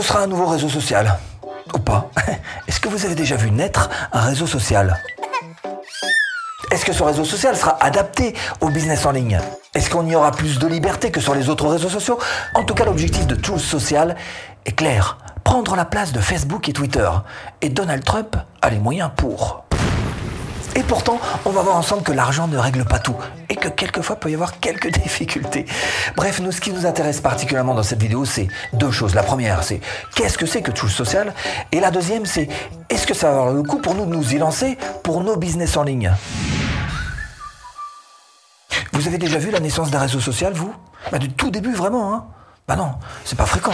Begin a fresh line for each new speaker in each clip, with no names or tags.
ce sera un nouveau réseau social. Ou pas Est-ce que vous avez déjà vu naître un réseau social Est-ce que ce réseau social sera adapté au business en ligne Est-ce qu'on y aura plus de liberté que sur les autres réseaux sociaux En tout cas, l'objectif de Truth Social est clair. Prendre la place de Facebook et Twitter. Et Donald Trump a les moyens pour. Et pourtant, on va voir ensemble que l'argent ne règle pas tout et que quelquefois peut y avoir quelques difficultés. Bref, nous, ce qui nous intéresse particulièrement dans cette vidéo, c'est deux choses. La première, c'est qu'est-ce que c'est que Touche Social? Et la deuxième, c'est est-ce que ça va avoir le coup pour nous de nous y lancer pour nos business en ligne? Vous avez déjà vu la naissance d'un réseau social, vous? Bah, Du tout début, vraiment, hein Bah non, c'est pas fréquent.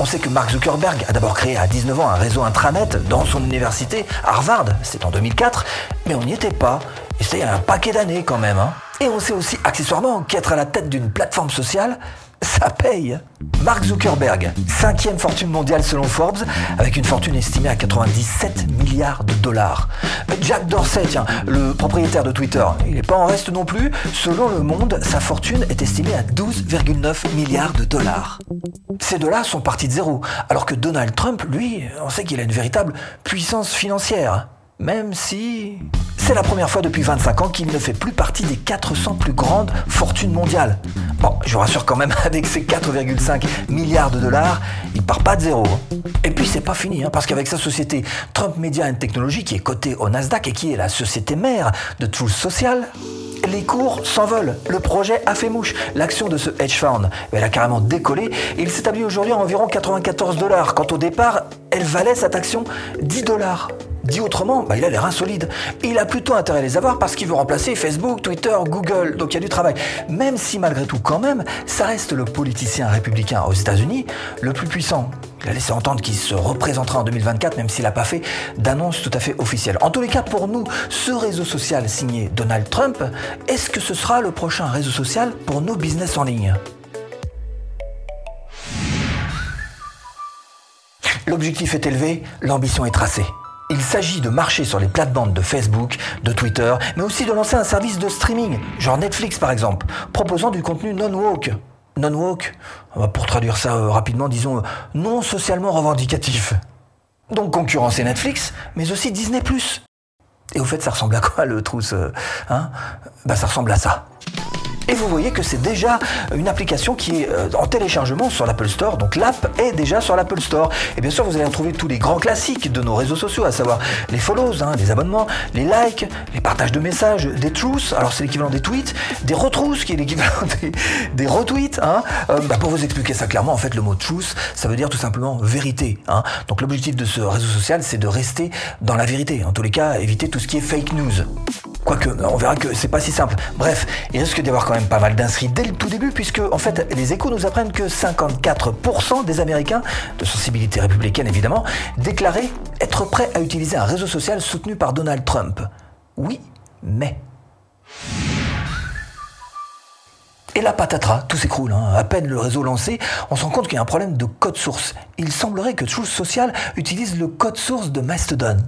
On sait que Mark Zuckerberg a d'abord créé à 19 ans un réseau intranet dans son université, Harvard, c'était en 2004, mais on n'y était pas, et c'était il y a un paquet d'années quand même. Hein. Et on sait aussi accessoirement qu'être à la tête d'une plateforme sociale, ça paye. Mark Zuckerberg, cinquième fortune mondiale selon Forbes, avec une fortune estimée à 97 milliards de dollars. Jack Dorsey, tiens, le propriétaire de Twitter, il n'est pas en reste non plus. Selon Le Monde, sa fortune est estimée à 12,9 milliards de dollars. Ces deux-là sont partis de zéro, alors que Donald Trump, lui, on sait qu'il a une véritable puissance financière. Même si c'est la première fois depuis 25 ans qu'il ne fait plus partie des 400 plus grandes fortunes mondiales. Bon, je vous rassure quand même, avec ses 4,5 milliards de dollars, il part pas de zéro. Et puis c'est pas fini, hein, parce qu'avec sa société Trump Media and Technology, qui est cotée au Nasdaq et qui est la société mère de Truth Social, les cours s'envolent. Le projet a fait mouche. L'action de ce hedge fund, elle a carrément décollé et il s'établit aujourd'hui à environ 94 dollars, quand au départ, elle valait cette action 10 dollars. Dit autrement, bah, il a l'air insolide. Il a plutôt intérêt à les avoir parce qu'il veut remplacer Facebook, Twitter, Google. Donc il y a du travail. Même si malgré tout, quand même, ça reste le politicien républicain aux États-Unis le plus puissant. Il a laissé entendre qu'il se représentera en 2024, même s'il n'a pas fait d'annonce tout à fait officielle. En tous les cas, pour nous, ce réseau social signé Donald Trump, est-ce que ce sera le prochain réseau social pour nos business en ligne? L'objectif est élevé, l'ambition est tracée. Il s'agit de marcher sur les plates-bandes de Facebook, de Twitter, mais aussi de lancer un service de streaming, genre Netflix par exemple, proposant du contenu non-woke. Non-woke, pour traduire ça euh, rapidement, disons euh, non socialement revendicatif. Donc concurrencer Netflix, mais aussi Disney ⁇ Et au fait, ça ressemble à quoi le trousse euh, hein? Bah ça ressemble à ça. Et vous voyez que c'est déjà une application qui est euh, en téléchargement sur l'Apple Store. Donc l'app est déjà sur l'Apple Store. Et bien sûr, vous allez retrouver tous les grands classiques de nos réseaux sociaux, à savoir les follows, hein, les abonnements, les likes, les partages de messages, des truths. Alors c'est l'équivalent des tweets, des retrousses qui est l'équivalent des, retweets. Hein. Euh, bah, pour vous expliquer ça clairement, en fait, le mot truth, ça veut dire tout simplement vérité. Hein. Donc l'objectif de ce réseau social, c'est de rester dans la vérité. En tous les cas, éviter tout ce qui est fake news. Quoique, on verra que c'est pas si simple. Bref, il risque d'y avoir quand même pas mal d'inscrits dès le tout début, puisque en fait, les échos nous apprennent que 54% des Américains, de sensibilité républicaine évidemment, déclaraient être prêts à utiliser un réseau social soutenu par Donald Trump. Oui, mais. Et la patatras, tout s'écroule. Hein. À peine le réseau lancé, on se rend compte qu'il y a un problème de code source. Il semblerait que Truth Social utilise le code source de Mastodon.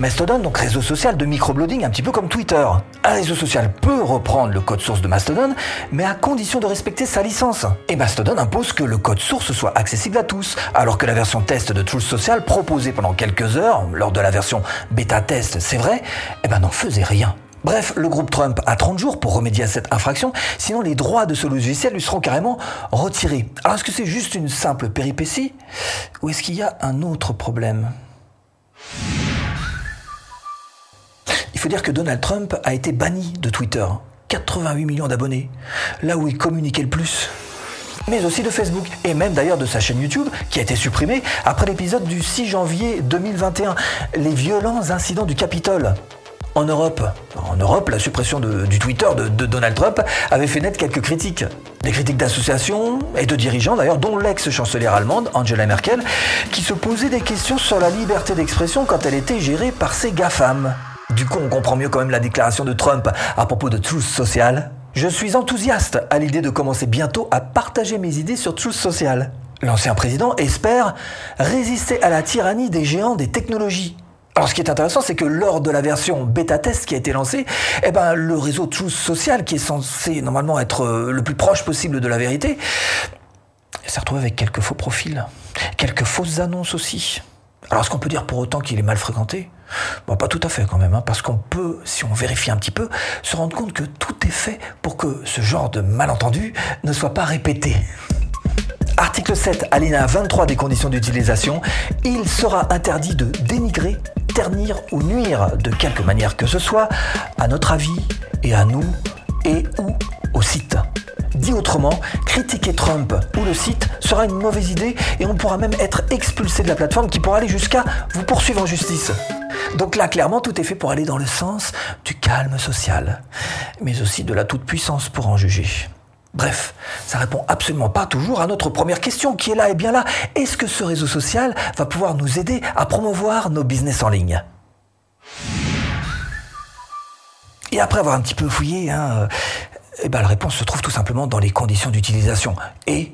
Mastodon, donc réseau social de microblogging, un petit peu comme Twitter. Un réseau social peut reprendre le code source de Mastodon, mais à condition de respecter sa licence. Et Mastodon impose que le code source soit accessible à tous, alors que la version test de Truth Social, proposée pendant quelques heures, lors de la version bêta test, c'est vrai, eh ben n'en faisait rien. Bref, le groupe Trump a 30 jours pour remédier à cette infraction, sinon les droits de ce logiciel lui seront carrément retirés. Alors est-ce que c'est juste une simple péripétie ou est-ce qu'il y a un autre problème? Faut dire que Donald Trump a été banni de Twitter. 88 millions d'abonnés. Là où il communiquait le plus mais aussi de Facebook, et même d'ailleurs de sa chaîne YouTube, qui a été supprimée après l'épisode du 6 janvier 2021, les violents incidents du Capitole. En Europe, en Europe, la suppression du Twitter de, de, Donald Trump avait fait naître quelques critiques. Des critiques d'associations et de dirigeants d'ailleurs, dont l'ex-chancelière allemande, Angela Merkel, qui se posait des questions sur la liberté d'expression quand elle était gérée par ses GAFAM. Du coup, on comprend mieux quand même la déclaration de Trump à propos de Truth Social. Je suis enthousiaste à l'idée de commencer bientôt à partager mes idées sur Truth Social. L'ancien président espère résister à la tyrannie des géants des technologies. Alors ce qui est intéressant, c'est que lors de la version bêta test qui a été lancée, eh ben, le réseau Truth Social, qui est censé normalement être euh, le plus proche possible de la vérité, s'est retrouvée avec quelques faux profils, quelques fausses annonces aussi. Alors est-ce qu'on peut dire pour autant qu'il est mal fréquenté? Bon, pas tout à fait quand même, hein, parce qu'on peut, si on vérifie un petit peu, se rendre compte que tout est fait pour que ce genre de malentendu ne soit pas répété. Article 7, alinéa 23 des conditions d'utilisation, il sera interdit de dénigrer, ternir ou nuire de quelque manière que ce soit à notre avis et à nous et ou au site. Dit autrement, critiquer Trump ou le site sera une mauvaise idée et on pourra même être expulsé de la plateforme qui pourra aller jusqu'à vous poursuivre en justice. Donc là, clairement, tout est fait pour aller dans le sens du calme social, mais aussi de la toute-puissance pour en juger. Bref, ça répond absolument pas toujours à notre première question qui est là et bien là. Est-ce que ce réseau social va pouvoir nous aider à promouvoir nos business en ligne? Et après avoir un petit peu fouillé, hein, eh ben, la réponse se trouve tout simplement dans les conditions d'utilisation et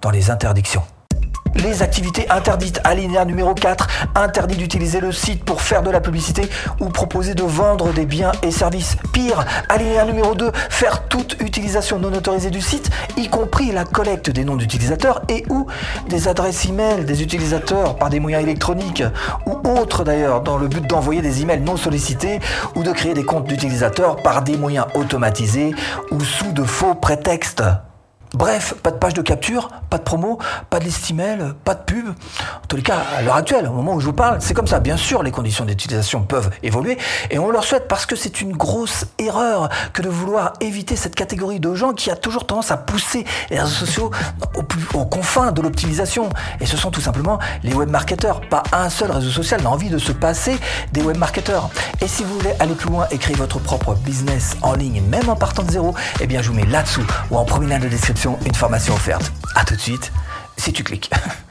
dans les interdictions. Les activités interdites, alinéa numéro 4, interdit d'utiliser le site pour faire de la publicité ou proposer de vendre des biens et services. Pire, alinéa numéro 2, faire toute utilisation non autorisée du site, y compris la collecte des noms d'utilisateurs et ou des adresses e-mail des utilisateurs par des moyens électroniques ou autres d'ailleurs, dans le but d'envoyer des emails non sollicités ou de créer des comptes d'utilisateurs par des moyens automatisés ou sous de faux prétextes. Bref, pas de page de capture, pas de promo, pas de liste email, pas de pub. En tous les cas, à l'heure actuelle, au moment où je vous parle, c'est comme ça. Bien sûr, les conditions d'utilisation peuvent évoluer et on leur souhaite parce que c'est une grosse erreur que de vouloir éviter cette catégorie de gens qui a toujours tendance à pousser les réseaux sociaux aux, confins de l'optimisation. Et ce sont tout simplement les webmarketeurs. Pas un seul réseau social n'a envie de se passer des webmarketeurs. Et si vous voulez aller plus loin et créer votre propre business en ligne, même en partant de zéro, eh bien, je vous mets là-dessous ou en premier lien de description une formation offerte. A tout de suite, si tu cliques.